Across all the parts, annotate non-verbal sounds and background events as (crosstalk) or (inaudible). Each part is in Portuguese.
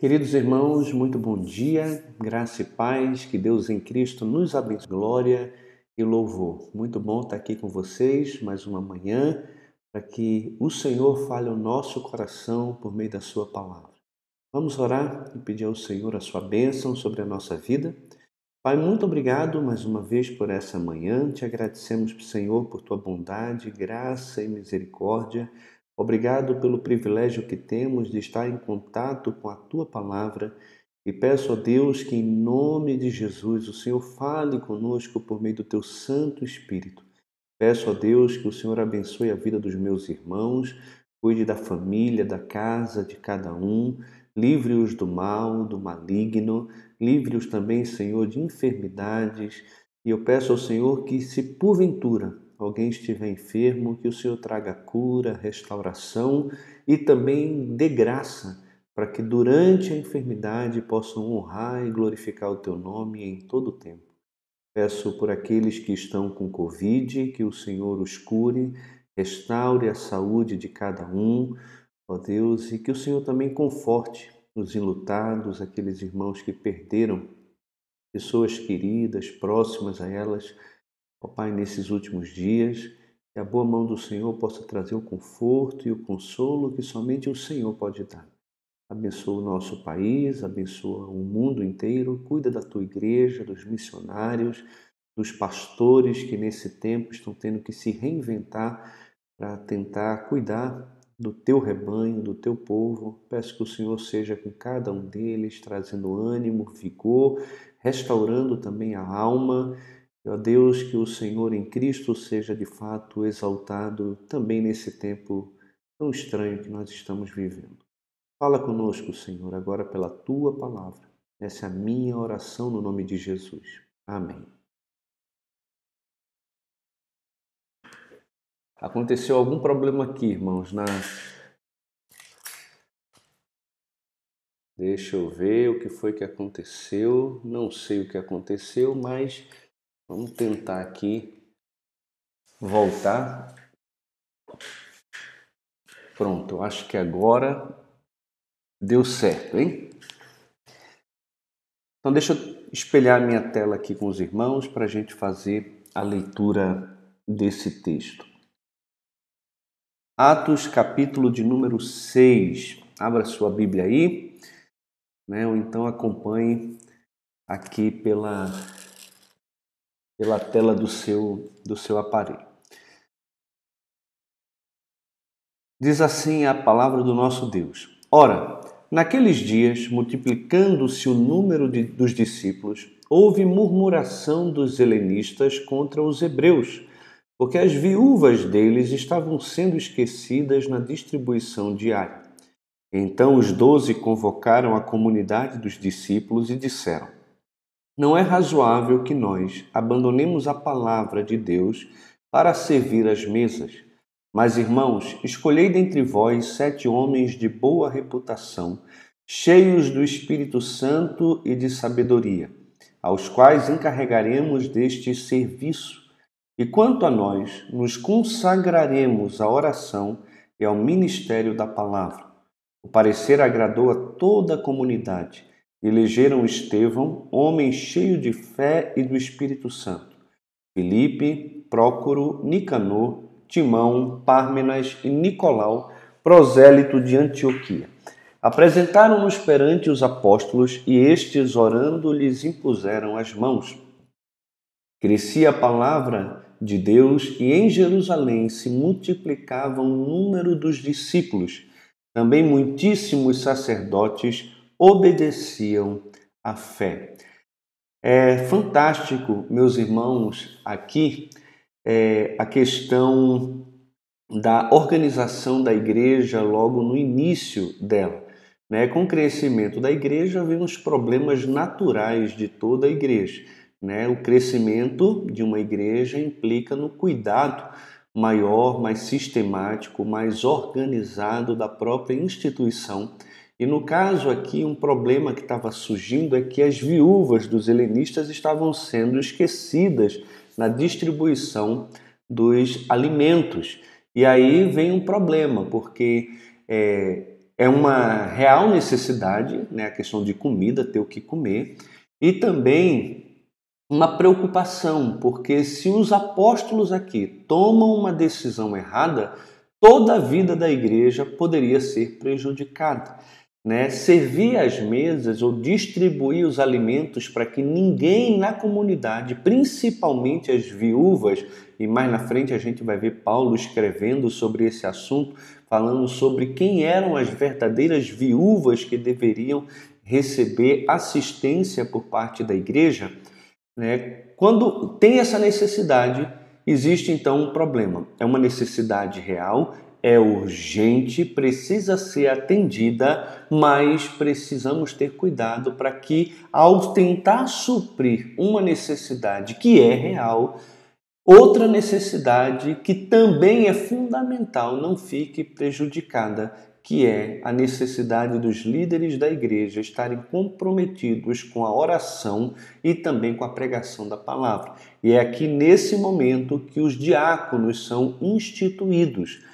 Queridos irmãos, muito bom dia, graça e paz, que Deus em Cristo nos abençoe, glória e louvor. Muito bom estar aqui com vocês mais uma manhã, para que o Senhor fale o nosso coração por meio da Sua palavra. Vamos orar e pedir ao Senhor a Sua bênção sobre a nossa vida. Pai, muito obrigado mais uma vez por essa manhã. Te agradecemos, Senhor, por Tua bondade, graça e misericórdia. Obrigado pelo privilégio que temos de estar em contato com a tua palavra e peço a Deus que, em nome de Jesus, o Senhor fale conosco por meio do teu Santo Espírito. Peço a Deus que o Senhor abençoe a vida dos meus irmãos, cuide da família, da casa de cada um, livre-os do mal, do maligno, livre-os também, Senhor, de enfermidades. E eu peço ao Senhor que, se porventura alguém estiver enfermo, que o Senhor traga cura, restauração e também dê graça para que durante a enfermidade possam honrar e glorificar o teu nome em todo o tempo. Peço por aqueles que estão com Covid, que o Senhor os cure, restaure a saúde de cada um, ó Deus, e que o Senhor também conforte os enlutados, aqueles irmãos que perderam pessoas queridas, próximas a elas, Ó Pai, nesses últimos dias, que a boa mão do Senhor possa trazer o conforto e o consolo que somente o Senhor pode dar. Abençoa o nosso país, abençoa o mundo inteiro, cuida da tua igreja, dos missionários, dos pastores que nesse tempo estão tendo que se reinventar para tentar cuidar do teu rebanho, do teu povo. Peço que o Senhor seja com cada um deles, trazendo ânimo, vigor, restaurando também a alma Ó Deus, que o Senhor em Cristo seja de fato exaltado também nesse tempo tão estranho que nós estamos vivendo. Fala conosco, Senhor, agora pela tua palavra. Essa é a minha oração no nome de Jesus. Amém. Aconteceu algum problema aqui, irmãos, na Deixa eu ver o que foi que aconteceu. Não sei o que aconteceu, mas Vamos tentar aqui voltar. Pronto, acho que agora deu certo, hein? Então deixa eu espelhar minha tela aqui com os irmãos para a gente fazer a leitura desse texto. Atos, capítulo de número 6. Abra sua Bíblia aí, né? ou então acompanhe aqui pela pela tela do seu, do seu aparelho. Diz assim a palavra do nosso Deus: Ora, naqueles dias, multiplicando-se o número de, dos discípulos, houve murmuração dos helenistas contra os hebreus, porque as viúvas deles estavam sendo esquecidas na distribuição diária. Então os doze convocaram a comunidade dos discípulos e disseram: não é razoável que nós abandonemos a palavra de Deus para servir às mesas. Mas, irmãos, escolhei dentre vós sete homens de boa reputação, cheios do Espírito Santo e de sabedoria, aos quais encarregaremos deste serviço. E quanto a nós, nos consagraremos à oração e ao ministério da palavra. O parecer agradou a toda a comunidade elegeram Estevão, homem cheio de fé e do Espírito Santo, Filipe, Prócoro, Nicanor, Timão, Pármenas e Nicolau, prosélito de Antioquia. Apresentaram-nos perante os apóstolos e estes, orando, lhes impuseram as mãos. Crescia a palavra de Deus e em Jerusalém se multiplicava o número dos discípulos. Também muitíssimos sacerdotes obedeciam à fé. É fantástico, meus irmãos, aqui é, a questão da organização da igreja logo no início dela. Né? Com o crescimento da igreja, vem os problemas naturais de toda a igreja. Né? O crescimento de uma igreja implica no cuidado maior, mais sistemático, mais organizado da própria instituição e no caso aqui, um problema que estava surgindo é que as viúvas dos helenistas estavam sendo esquecidas na distribuição dos alimentos. E aí vem um problema, porque é, é uma real necessidade, né, a questão de comida, ter o que comer, e também uma preocupação, porque se os apóstolos aqui tomam uma decisão errada, toda a vida da igreja poderia ser prejudicada. Né? Servir as mesas ou distribuir os alimentos para que ninguém na comunidade, principalmente as viúvas, e mais na frente a gente vai ver Paulo escrevendo sobre esse assunto, falando sobre quem eram as verdadeiras viúvas que deveriam receber assistência por parte da igreja. Né? Quando tem essa necessidade, existe então um problema. É uma necessidade real, é urgente, precisa ser atendida, mas precisamos ter cuidado para que, ao tentar suprir uma necessidade que é real, outra necessidade que também é fundamental não fique prejudicada que é a necessidade dos líderes da igreja estarem comprometidos com a oração e também com a pregação da palavra. E é aqui nesse momento que os diáconos são instituídos.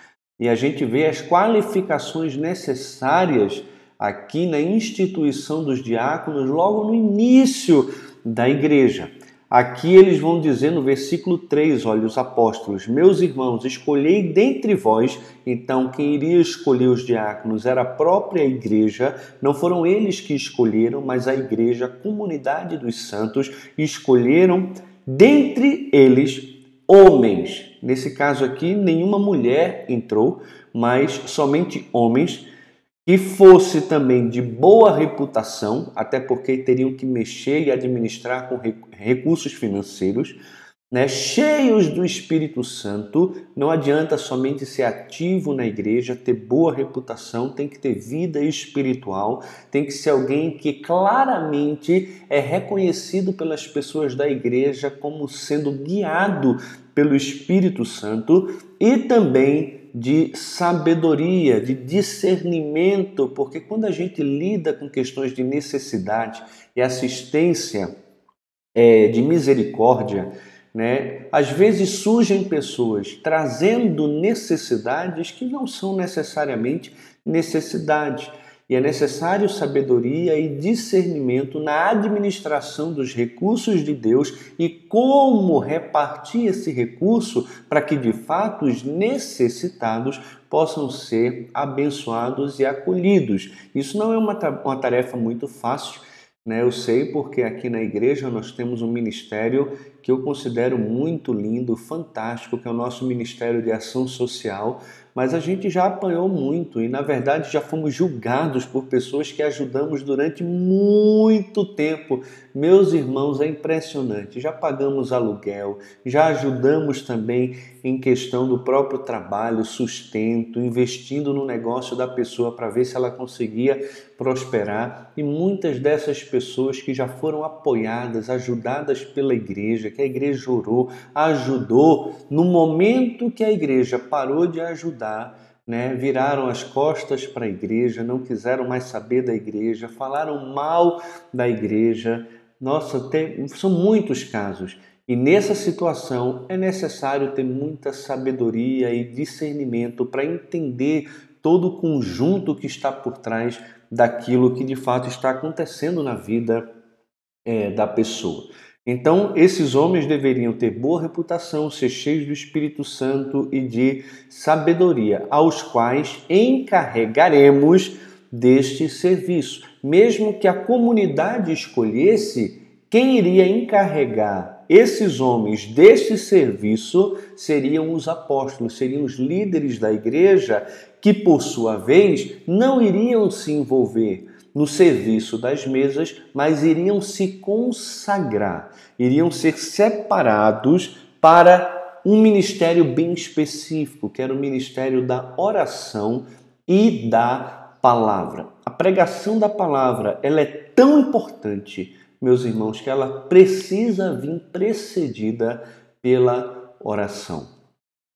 E a gente vê as qualificações necessárias aqui na instituição dos diáconos logo no início da igreja. Aqui eles vão dizer no versículo 3, olha, os apóstolos, meus irmãos, escolhei dentre vós, então quem iria escolher os diáconos era a própria igreja, não foram eles que escolheram, mas a igreja, a comunidade dos santos, escolheram dentre eles homens. Nesse caso aqui, nenhuma mulher entrou, mas somente homens que fosse também de boa reputação, até porque teriam que mexer e administrar com recursos financeiros, né, cheios do Espírito Santo. Não adianta somente ser ativo na igreja, ter boa reputação, tem que ter vida espiritual, tem que ser alguém que claramente é reconhecido pelas pessoas da igreja como sendo guiado pelo Espírito Santo e também de sabedoria, de discernimento, porque quando a gente lida com questões de necessidade e assistência é, de misericórdia, né, às vezes surgem pessoas trazendo necessidades que não são necessariamente necessidades. E é necessário sabedoria e discernimento na administração dos recursos de Deus e como repartir esse recurso para que de fato os necessitados possam ser abençoados e acolhidos. Isso não é uma, uma tarefa muito fácil. Né? Eu sei porque aqui na igreja nós temos um ministério que eu considero muito lindo, fantástico, que é o nosso Ministério de Ação Social, mas a gente já apanhou muito e, na verdade, já fomos julgados por pessoas que ajudamos durante muito tempo. Meus irmãos, é impressionante. Já pagamos aluguel, já ajudamos também em questão do próprio trabalho, sustento, investindo no negócio da pessoa para ver se ela conseguia prosperar. E muitas dessas pessoas que já foram apoiadas, ajudadas pela igreja, que a igreja orou, ajudou, no momento que a igreja parou de ajudar, né, viraram as costas para a igreja, não quiseram mais saber da igreja, falaram mal da igreja. Nossa, tem, são muitos casos. E nessa situação é necessário ter muita sabedoria e discernimento para entender todo o conjunto que está por trás daquilo que de fato está acontecendo na vida é, da pessoa. Então, esses homens deveriam ter boa reputação, ser cheios do Espírito Santo e de sabedoria, aos quais encarregaremos deste serviço. Mesmo que a comunidade escolhesse quem iria encarregar esses homens deste serviço, seriam os apóstolos, seriam os líderes da igreja, que por sua vez não iriam se envolver no serviço das mesas, mas iriam se consagrar, iriam ser separados para um ministério bem específico, que era o ministério da oração e da palavra. A pregação da palavra, ela é tão importante, meus irmãos, que ela precisa vir precedida pela oração.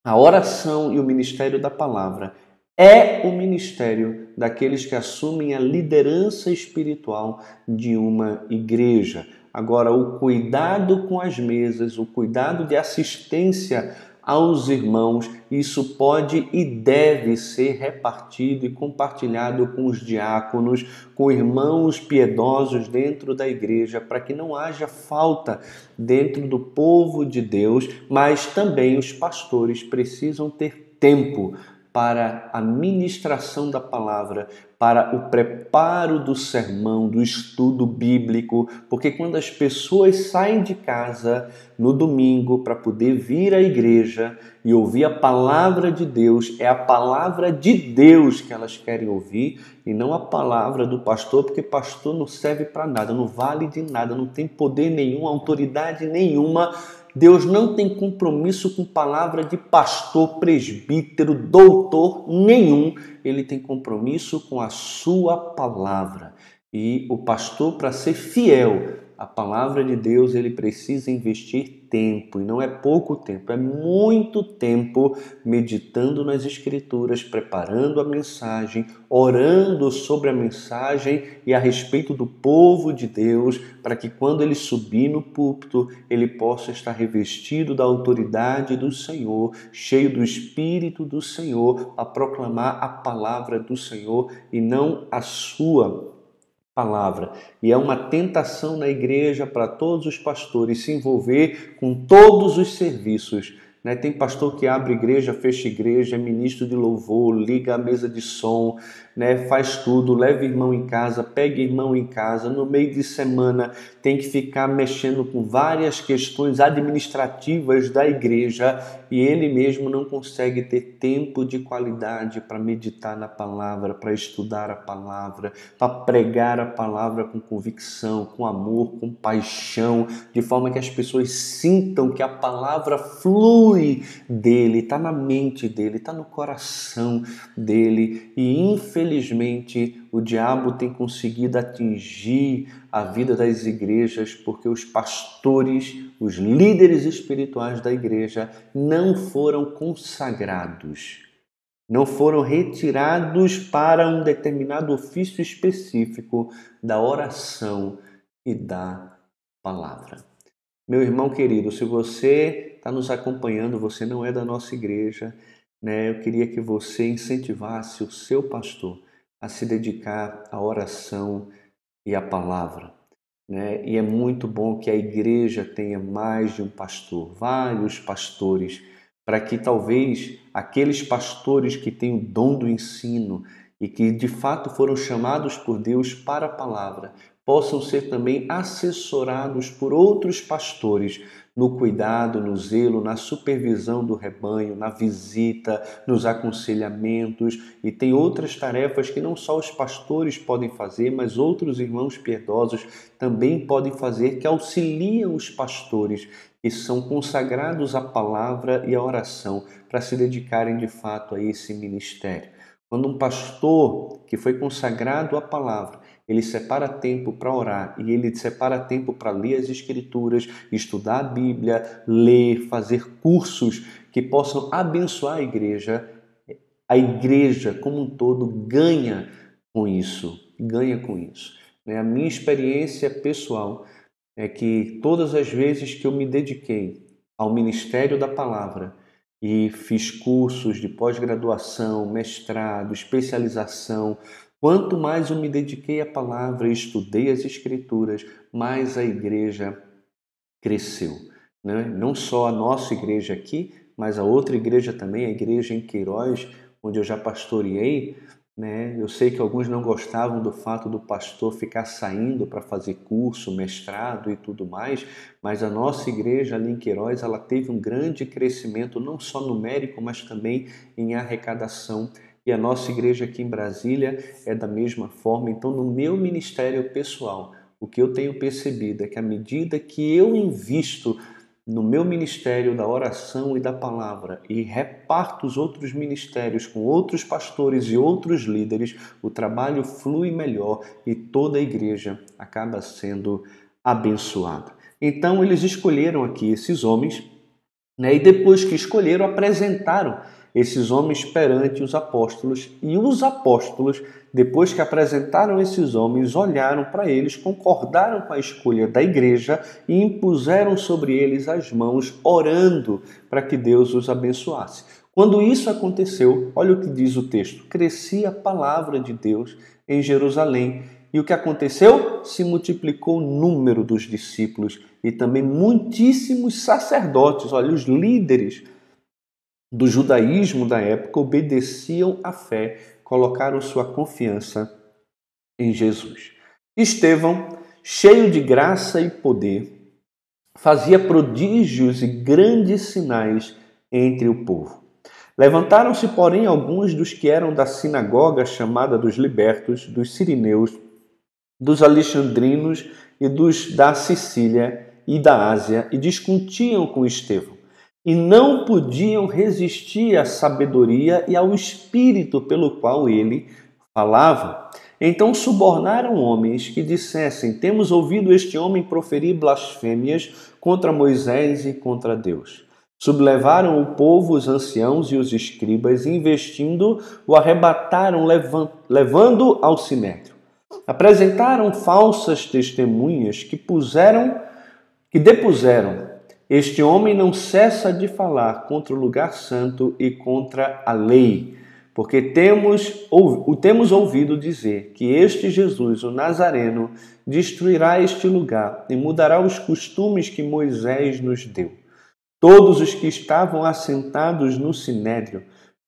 A oração e o ministério da palavra é o ministério daqueles que assumem a liderança espiritual de uma igreja. Agora, o cuidado com as mesas, o cuidado de assistência aos irmãos. Isso pode e deve ser repartido e compartilhado com os diáconos, com irmãos piedosos dentro da igreja, para que não haja falta dentro do povo de Deus, mas também os pastores precisam ter tempo para a ministração da palavra, para o preparo do sermão, do estudo bíblico, porque quando as pessoas saem de casa no domingo para poder vir à igreja e ouvir a palavra de Deus, é a palavra de Deus que elas querem ouvir e não a palavra do pastor, porque pastor não serve para nada, não vale de nada, não tem poder nenhum, autoridade nenhuma Deus não tem compromisso com palavra de pastor, presbítero, doutor nenhum. Ele tem compromisso com a sua palavra. E o pastor, para ser fiel à palavra de Deus, ele precisa investir tempo, e não é pouco tempo, é muito tempo meditando nas Escrituras, preparando a mensagem, orando sobre a mensagem e a respeito do povo de Deus, para que quando ele subir no púlpito, ele possa estar revestido da autoridade do Senhor, cheio do Espírito do Senhor, a proclamar a palavra do Senhor e não a sua palavra. E é uma tentação na igreja para todos os pastores se envolver com todos os serviços né? Tem pastor que abre igreja, fecha igreja, é ministro de louvor, liga a mesa de som, né? faz tudo, leva irmão em casa, pega irmão em casa. No meio de semana tem que ficar mexendo com várias questões administrativas da igreja e ele mesmo não consegue ter tempo de qualidade para meditar na palavra, para estudar a palavra, para pregar a palavra com convicção, com amor, com paixão, de forma que as pessoas sintam que a palavra flui flui dele, está na mente dele, está no coração dele. E infelizmente o diabo tem conseguido atingir a vida das igrejas porque os pastores, os líderes espirituais da igreja não foram consagrados. Não foram retirados para um determinado ofício específico da oração e da palavra. Meu irmão querido, se você está nos acompanhando, você não é da nossa igreja, né? Eu queria que você incentivasse o seu pastor a se dedicar à oração e à palavra. Né? E é muito bom que a igreja tenha mais de um pastor, vários pastores, para que talvez aqueles pastores que têm o dom do ensino e que de fato foram chamados por Deus para a palavra, possam ser também assessorados por outros pastores no cuidado, no zelo, na supervisão do rebanho, na visita, nos aconselhamentos e tem outras tarefas que não só os pastores podem fazer, mas outros irmãos piedosos também podem fazer que auxiliam os pastores que são consagrados à palavra e à oração para se dedicarem de fato a esse ministério. Quando um pastor que foi consagrado à palavra ele separa tempo para orar e ele separa tempo para ler as Escrituras, estudar a Bíblia, ler, fazer cursos que possam abençoar a igreja. A igreja como um todo ganha com isso, ganha com isso. Né? A minha experiência pessoal é que todas as vezes que eu me dediquei ao ministério da palavra e fiz cursos de pós-graduação, mestrado, especialização, Quanto mais eu me dediquei à palavra e estudei as Escrituras, mais a igreja cresceu. Né? Não só a nossa igreja aqui, mas a outra igreja também, a igreja em Queiroz, onde eu já pastoreei. Né? Eu sei que alguns não gostavam do fato do pastor ficar saindo para fazer curso, mestrado e tudo mais, mas a nossa igreja ali em Queiroz ela teve um grande crescimento, não só numérico, mas também em arrecadação e a nossa igreja aqui em Brasília é da mesma forma. Então, no meu ministério pessoal, o que eu tenho percebido é que à medida que eu invisto no meu ministério da oração e da palavra e reparto os outros ministérios com outros pastores e outros líderes, o trabalho flui melhor e toda a igreja acaba sendo abençoada. Então eles escolheram aqui esses homens, né, e depois que escolheram, apresentaram esses homens perante os apóstolos, e os apóstolos, depois que apresentaram esses homens, olharam para eles, concordaram com a escolha da igreja e impuseram sobre eles as mãos, orando para que Deus os abençoasse. Quando isso aconteceu, olha o que diz o texto: crescia a palavra de Deus em Jerusalém. E o que aconteceu? Se multiplicou o número dos discípulos e também muitíssimos sacerdotes, olha, os líderes do judaísmo da época obedeciam à fé, colocaram sua confiança em Jesus. Estevão, cheio de graça e poder, fazia prodígios e grandes sinais entre o povo. Levantaram-se, porém, alguns dos que eram da sinagoga chamada dos libertos, dos sirineus, dos alexandrinos e dos da Sicília e da Ásia, e discutiam com Estevão e não podiam resistir à sabedoria e ao espírito pelo qual ele falava. Então subornaram homens que dissessem: Temos ouvido este homem proferir blasfêmias contra Moisés e contra Deus. Sublevaram o povo, os anciãos e os escribas, investindo, o arrebataram, levando ao sinédrio. Apresentaram falsas testemunhas que puseram, que depuseram este homem não cessa de falar contra o lugar santo e contra a lei, porque temos, o temos ouvido dizer que este Jesus, o Nazareno, destruirá este lugar e mudará os costumes que Moisés nos deu. Todos os que estavam assentados no sinédrio,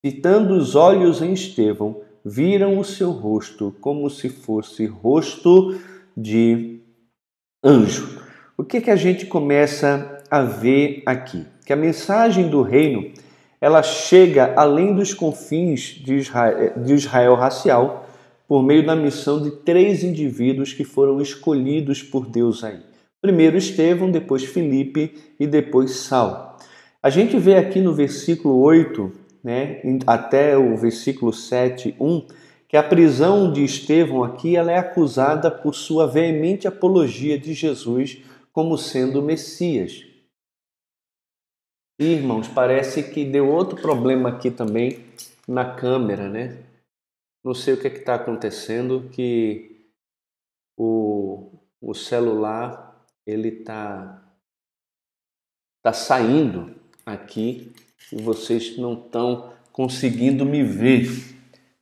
fitando os olhos em Estevão, viram o seu rosto como se fosse rosto de anjo. O que, que a gente começa a ver aqui? Que a mensagem do reino ela chega além dos confins de Israel, de Israel racial por meio da missão de três indivíduos que foram escolhidos por Deus aí. Primeiro Estevão, depois Filipe e depois Saulo. A gente vê aqui no versículo 8, né, até o versículo 7, 1, que a prisão de Estevão aqui ela é acusada por sua veemente apologia de Jesus como sendo Messias. Irmãos, parece que deu outro problema aqui também na câmera, né? Não sei o que é está acontecendo, que o, o celular ele está tá saindo aqui e vocês não estão conseguindo me ver.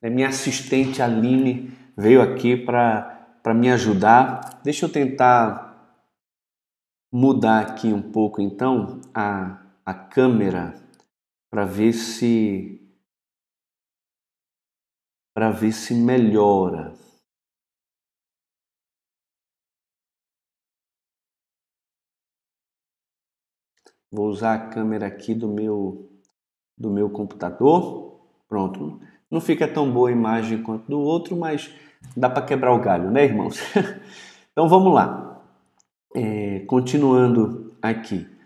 É, minha assistente Aline veio aqui para me ajudar. Deixa eu tentar mudar aqui um pouco então a a câmera para ver se para ver se melhora. Vou usar a câmera aqui do meu do meu computador. Pronto. Não fica tão boa a imagem quanto do outro, mas dá para quebrar o galho, né, irmãos? (laughs) então vamos lá. É, continuando aqui.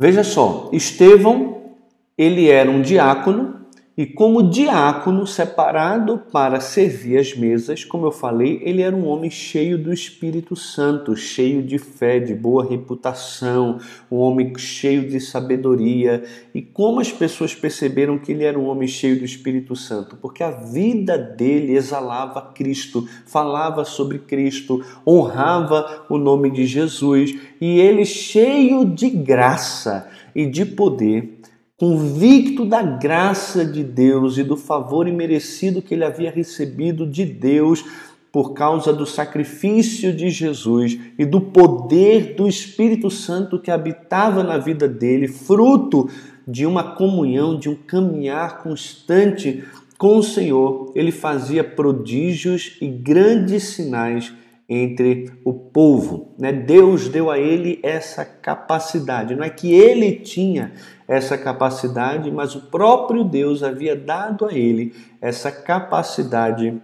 Veja só, Estevão, ele era um diácono e como diácono separado para servir as mesas, como eu falei, ele era um homem cheio do Espírito Santo, cheio de fé, de boa reputação, um homem cheio de sabedoria. E como as pessoas perceberam que ele era um homem cheio do Espírito Santo? Porque a vida dele exalava Cristo, falava sobre Cristo, honrava o nome de Jesus, e ele cheio de graça e de poder convicto da graça de Deus e do favor imerecido que ele havia recebido de Deus por causa do sacrifício de Jesus e do poder do Espírito Santo que habitava na vida dele, fruto de uma comunhão, de um caminhar constante com o Senhor, ele fazia prodígios e grandes sinais entre o povo. Né? Deus deu a ele essa capacidade. Não é que ele tinha essa capacidade, mas o próprio Deus havia dado a ele essa capacidade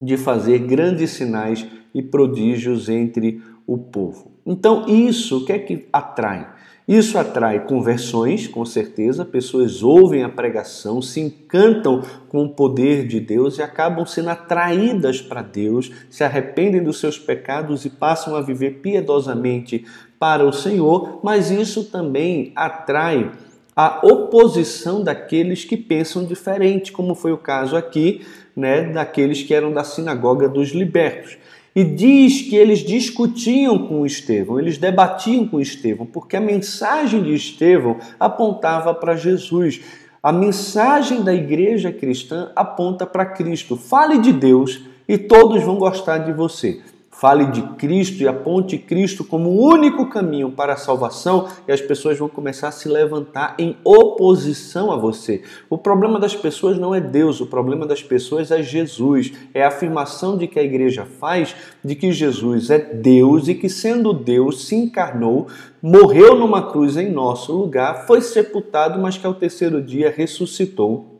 de fazer grandes sinais e prodígios entre o povo. Então, isso o que é que atrai? Isso atrai conversões, com certeza, pessoas ouvem a pregação, se encantam com o poder de Deus e acabam sendo atraídas para Deus, se arrependem dos seus pecados e passam a viver piedosamente para o Senhor, mas isso também atrai a oposição daqueles que pensam diferente, como foi o caso aqui, né, daqueles que eram da sinagoga dos libertos. E diz que eles discutiam com Estevão, eles debatiam com Estevão, porque a mensagem de Estevão apontava para Jesus. A mensagem da igreja cristã aponta para Cristo. Fale de Deus e todos vão gostar de você. Fale de Cristo e aponte Cristo como o único caminho para a salvação e as pessoas vão começar a se levantar em oposição a você. O problema das pessoas não é Deus, o problema das pessoas é Jesus. É a afirmação de que a igreja faz de que Jesus é Deus e que, sendo Deus, se encarnou, morreu numa cruz em nosso lugar, foi sepultado, mas que ao terceiro dia ressuscitou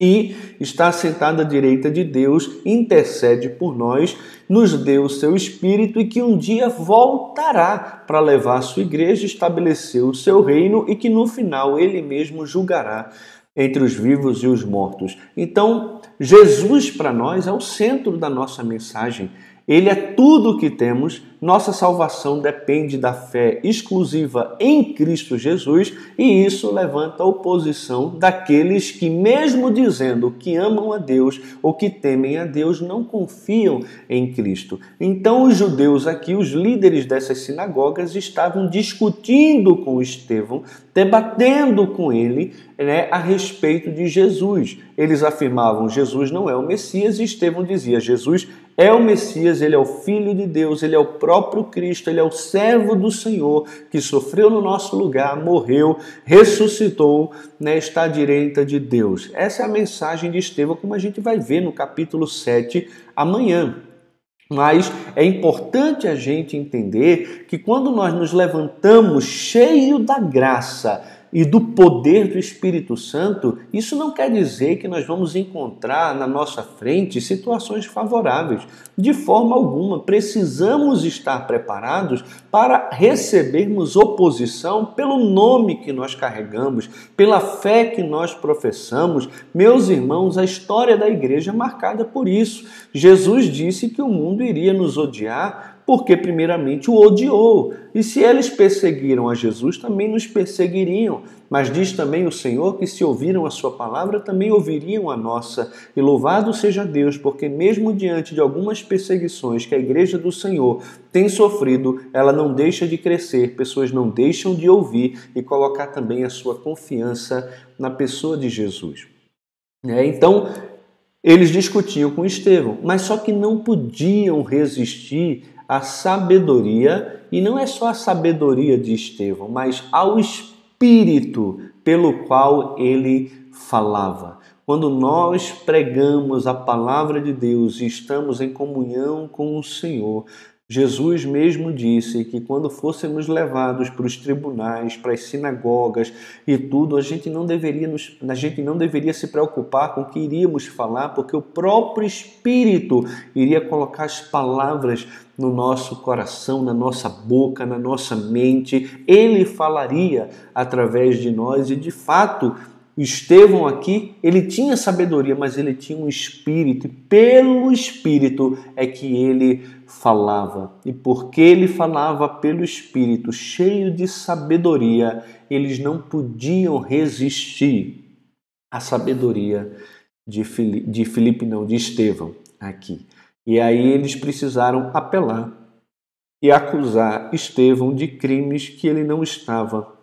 e está sentado à direita de Deus, intercede por nós, nos deu o seu Espírito e que um dia voltará para levar a sua igreja, estabelecer o seu reino e que no final ele mesmo julgará entre os vivos e os mortos. Então, Jesus para nós é o centro da nossa mensagem. Ele é tudo o que temos. Nossa salvação depende da fé exclusiva em Cristo Jesus e isso levanta a oposição daqueles que, mesmo dizendo que amam a Deus ou que temem a Deus, não confiam em Cristo. Então, os judeus aqui, os líderes dessas sinagogas, estavam discutindo com Estevão, debatendo com ele né, a respeito de Jesus. Eles afirmavam Jesus não é o Messias e Estevão dizia Jesus é o Messias, ele é o Filho de Deus, ele é o próprio Cristo, ele é o servo do Senhor que sofreu no nosso lugar, morreu, ressuscitou, né, está à direita de Deus. Essa é a mensagem de Estevão, como a gente vai ver no capítulo 7 amanhã. Mas é importante a gente entender que quando nós nos levantamos cheio da graça, e do poder do Espírito Santo, isso não quer dizer que nós vamos encontrar na nossa frente situações favoráveis. De forma alguma, precisamos estar preparados para recebermos oposição pelo nome que nós carregamos, pela fé que nós professamos. Meus irmãos, a história da igreja é marcada por isso. Jesus disse que o mundo iria nos odiar porque primeiramente o odiou. E se eles perseguiram a Jesus, também nos perseguiriam. Mas diz também o Senhor que se ouviram a sua palavra, também ouviriam a nossa. E louvado seja Deus, porque mesmo diante de algumas perseguições que a igreja do Senhor tem sofrido, ela não deixa de crescer, pessoas não deixam de ouvir e colocar também a sua confiança na pessoa de Jesus. É, então, eles discutiam com Estevão, mas só que não podiam resistir a sabedoria, e não é só a sabedoria de Estevão, mas ao espírito pelo qual ele falava. Quando nós pregamos a palavra de Deus e estamos em comunhão com o Senhor, Jesus mesmo disse que quando fôssemos levados para os tribunais, para as sinagogas e tudo, a gente não deveria nos, a gente não deveria se preocupar com o que iríamos falar, porque o próprio Espírito iria colocar as palavras no nosso coração, na nossa boca, na nossa mente. Ele falaria através de nós e de fato Estevão aqui, ele tinha sabedoria, mas ele tinha um espírito, e pelo espírito é que ele falava. E porque ele falava pelo espírito, cheio de sabedoria, eles não podiam resistir à sabedoria de Filipe, de Filipe não, de Estevão aqui. E aí eles precisaram apelar e acusar Estevão de crimes que ele não estava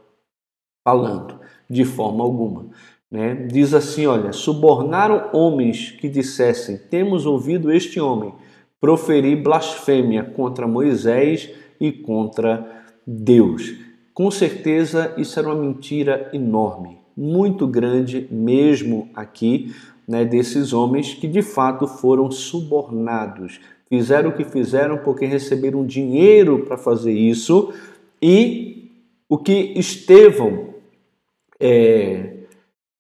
falando de forma alguma. Né? Diz assim: olha, subornaram homens que dissessem: Temos ouvido este homem proferir blasfêmia contra Moisés e contra Deus. Com certeza isso era uma mentira enorme, muito grande mesmo aqui, né, desses homens que de fato foram subornados. Fizeram o que fizeram porque receberam dinheiro para fazer isso e o que Estevão é,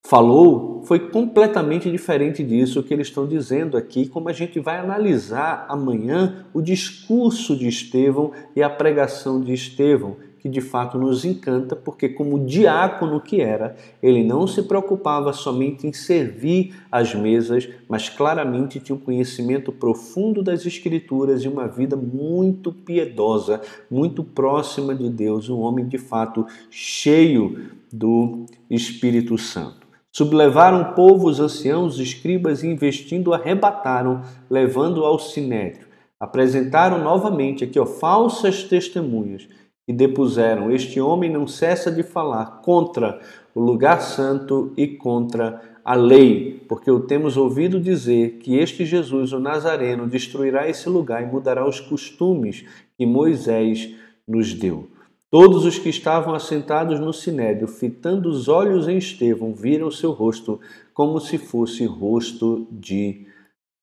falou foi completamente diferente disso que eles estão dizendo aqui, como a gente vai analisar amanhã o discurso de Estevão e a pregação de Estevão, que de fato nos encanta, porque, como diácono que era, ele não se preocupava somente em servir as mesas, mas claramente tinha um conhecimento profundo das Escrituras e uma vida muito piedosa, muito próxima de Deus, um homem de fato cheio do Espírito Santo. Sublevaram o povo, os anciãos, os escribas, e investindo, arrebataram, levando ao sinédrio. Apresentaram novamente aqui ó, falsas testemunhas e depuseram: Este homem não cessa de falar contra o lugar santo e contra a lei, porque o temos ouvido dizer que este Jesus, o Nazareno, destruirá esse lugar e mudará os costumes que Moisés nos deu. Todos os que estavam assentados no sinédrio, fitando os olhos em Estevão, viram seu rosto como se fosse rosto de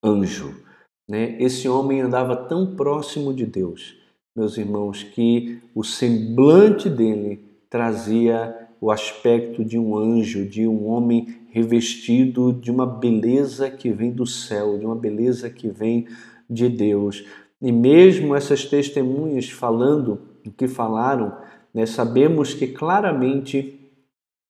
anjo. Né? Esse homem andava tão próximo de Deus, meus irmãos, que o semblante dele trazia o aspecto de um anjo, de um homem revestido de uma beleza que vem do céu, de uma beleza que vem de Deus. E mesmo essas testemunhas falando do que falaram, né, sabemos que claramente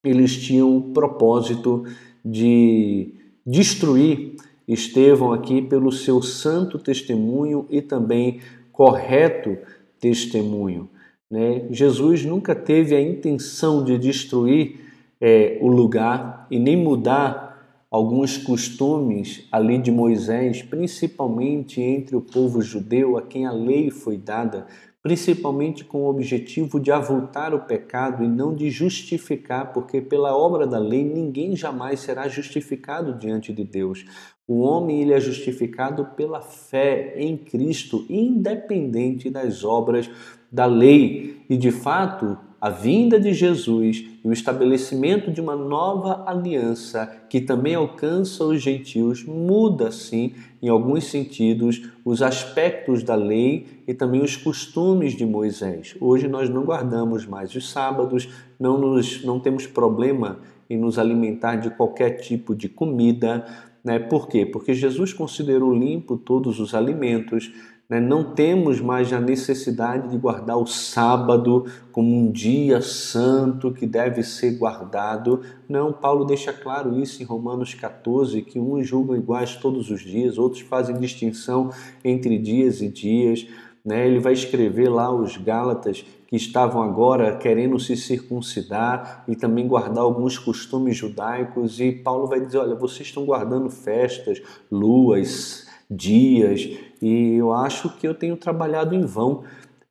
eles tinham o propósito de destruir Estevão aqui pelo seu santo testemunho e também correto testemunho. Né? Jesus nunca teve a intenção de destruir é, o lugar e nem mudar alguns costumes ali de Moisés, principalmente entre o povo judeu a quem a lei foi dada, principalmente com o objetivo de avultar o pecado e não de justificar, porque pela obra da lei ninguém jamais será justificado diante de Deus. O homem ele é justificado pela fé em Cristo, independente das obras da lei. E de fato, a vinda de Jesus e o estabelecimento de uma nova aliança que também alcança os gentios muda, sim, em alguns sentidos, os aspectos da lei e também os costumes de Moisés. Hoje nós não guardamos mais os sábados, não, nos, não temos problema em nos alimentar de qualquer tipo de comida. Né? Por quê? Porque Jesus considerou limpo todos os alimentos né? Não temos mais a necessidade de guardar o sábado como um dia santo que deve ser guardado. Não, Paulo deixa claro isso em Romanos 14, que uns julgam iguais todos os dias, outros fazem distinção entre dias e dias. Né? Ele vai escrever lá os Gálatas que estavam agora querendo se circuncidar e também guardar alguns costumes judaicos, e Paulo vai dizer: olha, vocês estão guardando festas, luas, dias, e eu acho que eu tenho trabalhado em vão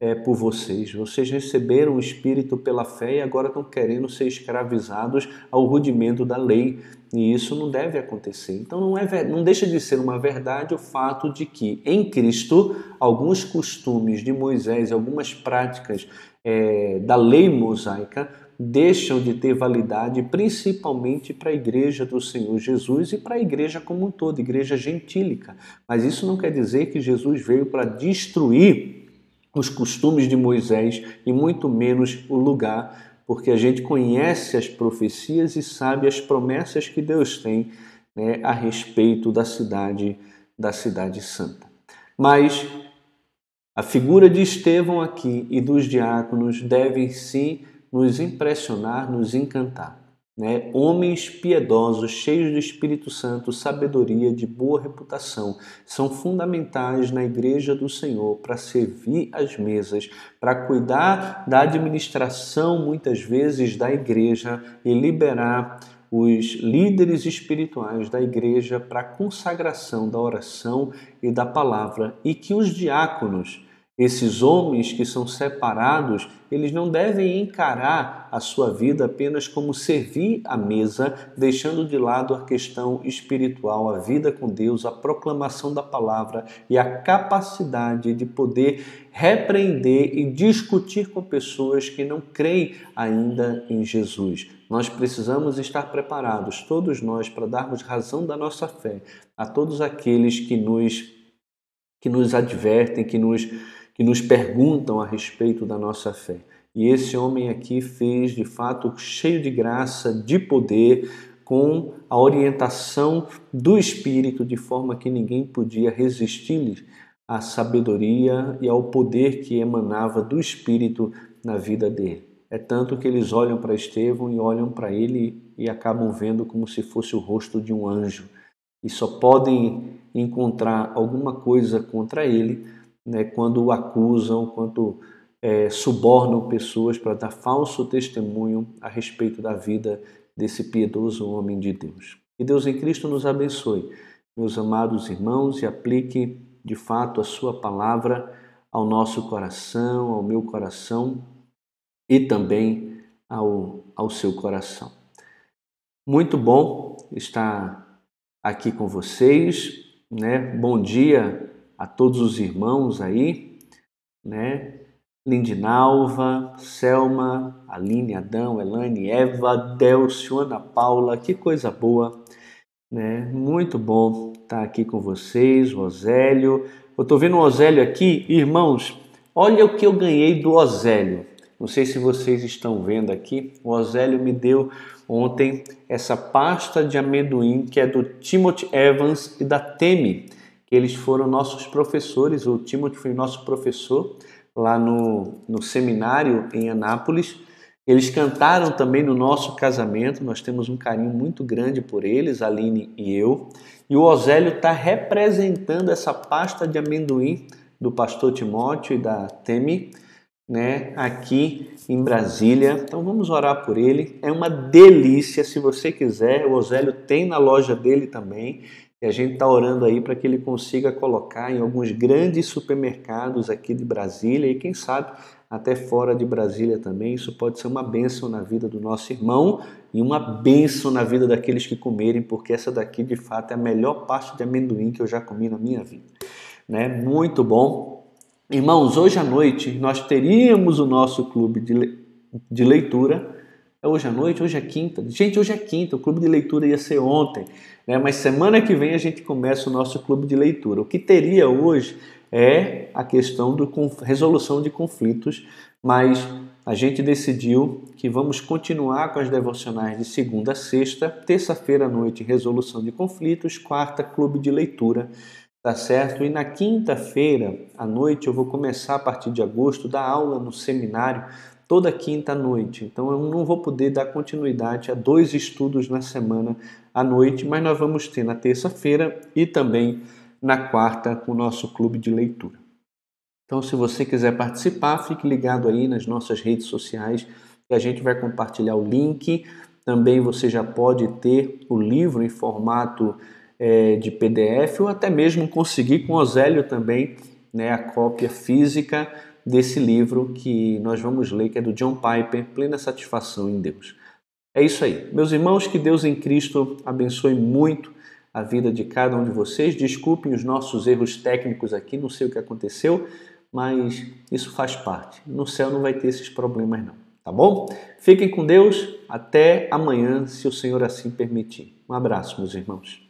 é, por vocês. Vocês receberam o Espírito pela fé e agora estão querendo ser escravizados ao rudimento da lei. E isso não deve acontecer. Então não, é, não deixa de ser uma verdade o fato de que em Cristo alguns costumes de Moisés, algumas práticas é, da lei mosaica deixam de ter validade, principalmente para a igreja do Senhor Jesus e para a igreja como um todo, igreja gentílica. Mas isso não quer dizer que Jesus veio para destruir os costumes de Moisés e muito menos o lugar, porque a gente conhece as profecias e sabe as promessas que Deus tem né, a respeito da cidade, da cidade santa. Mas a figura de Estevão aqui e dos diáconos devem sim nos impressionar, nos encantar. Né? Homens piedosos, cheios do Espírito Santo, sabedoria, de boa reputação, são fundamentais na igreja do Senhor para servir as mesas, para cuidar da administração, muitas vezes, da igreja e liberar os líderes espirituais da igreja para a consagração da oração e da palavra, e que os diáconos esses homens que são separados, eles não devem encarar a sua vida apenas como servir à mesa, deixando de lado a questão espiritual, a vida com Deus, a proclamação da palavra e a capacidade de poder repreender e discutir com pessoas que não creem ainda em Jesus. Nós precisamos estar preparados, todos nós, para darmos razão da nossa fé a todos aqueles que nos que nos advertem, que nos que nos perguntam a respeito da nossa fé. E esse homem aqui fez, de fato, cheio de graça, de poder, com a orientação do Espírito, de forma que ninguém podia resistir-lhe à sabedoria e ao poder que emanava do Espírito na vida dele. É tanto que eles olham para Estevão e olham para ele e acabam vendo como se fosse o rosto de um anjo. E só podem encontrar alguma coisa contra ele né, quando acusam, quando é, subornam pessoas para dar falso testemunho a respeito da vida desse piedoso homem de Deus. Que Deus em Cristo nos abençoe, meus amados irmãos, e aplique de fato a Sua palavra ao nosso coração, ao meu coração e também ao, ao seu coração. Muito bom estar aqui com vocês, né? Bom dia a todos os irmãos aí, né? Lindinalva, Selma, Aline, Adão, Elane, Eva, Delcio, Ana Paula, que coisa boa, né? Muito bom estar aqui com vocês, Rosélio. Eu estou vendo o Osélio aqui, irmãos, olha o que eu ganhei do Osélio. Não sei se vocês estão vendo aqui, o Osélio me deu ontem essa pasta de amendoim que é do Timothy Evans e da Temi, eles foram nossos professores, o Timothy foi nosso professor lá no, no seminário em Anápolis. Eles cantaram também no nosso casamento, nós temos um carinho muito grande por eles, Aline e eu. E o Osélio está representando essa pasta de amendoim do pastor Timóteo e da Temi, né, aqui em Brasília. Então vamos orar por ele. É uma delícia, se você quiser. O Osélio tem na loja dele também. E a gente está orando aí para que ele consiga colocar em alguns grandes supermercados aqui de Brasília e quem sabe até fora de Brasília também. Isso pode ser uma bênção na vida do nosso irmão e uma bênção na vida daqueles que comerem, porque essa daqui de fato é a melhor parte de amendoim que eu já comi na minha vida. Né? Muito bom. Irmãos, hoje à noite nós teríamos o nosso clube de, le... de leitura é hoje à noite, hoje é quinta. Gente, hoje é quinta, o clube de leitura ia ser ontem, né? mas semana que vem a gente começa o nosso clube de leitura. O que teria hoje é a questão da resolução de conflitos, mas a gente decidiu que vamos continuar com as devocionais de segunda a sexta, terça-feira à noite, resolução de conflitos, quarta, clube de leitura, tá certo? E na quinta-feira à noite eu vou começar a partir de agosto dar aula no seminário toda quinta noite. Então eu não vou poder dar continuidade a dois estudos na semana à noite, mas nós vamos ter na terça-feira e também na quarta com o nosso clube de leitura. Então, se você quiser participar, fique ligado aí nas nossas redes sociais que a gente vai compartilhar o link. Também você já pode ter o livro em formato é, de PDF ou até mesmo conseguir com o Osélio também né, a cópia física desse livro que nós vamos ler, que é do John Piper, Plena Satisfação em Deus. É isso aí. Meus irmãos, que Deus em Cristo abençoe muito a vida de cada um de vocês. Desculpem os nossos erros técnicos aqui, não sei o que aconteceu, mas isso faz parte. No céu não vai ter esses problemas não, tá bom? Fiquem com Deus, até amanhã, se o Senhor assim permitir. Um abraço, meus irmãos.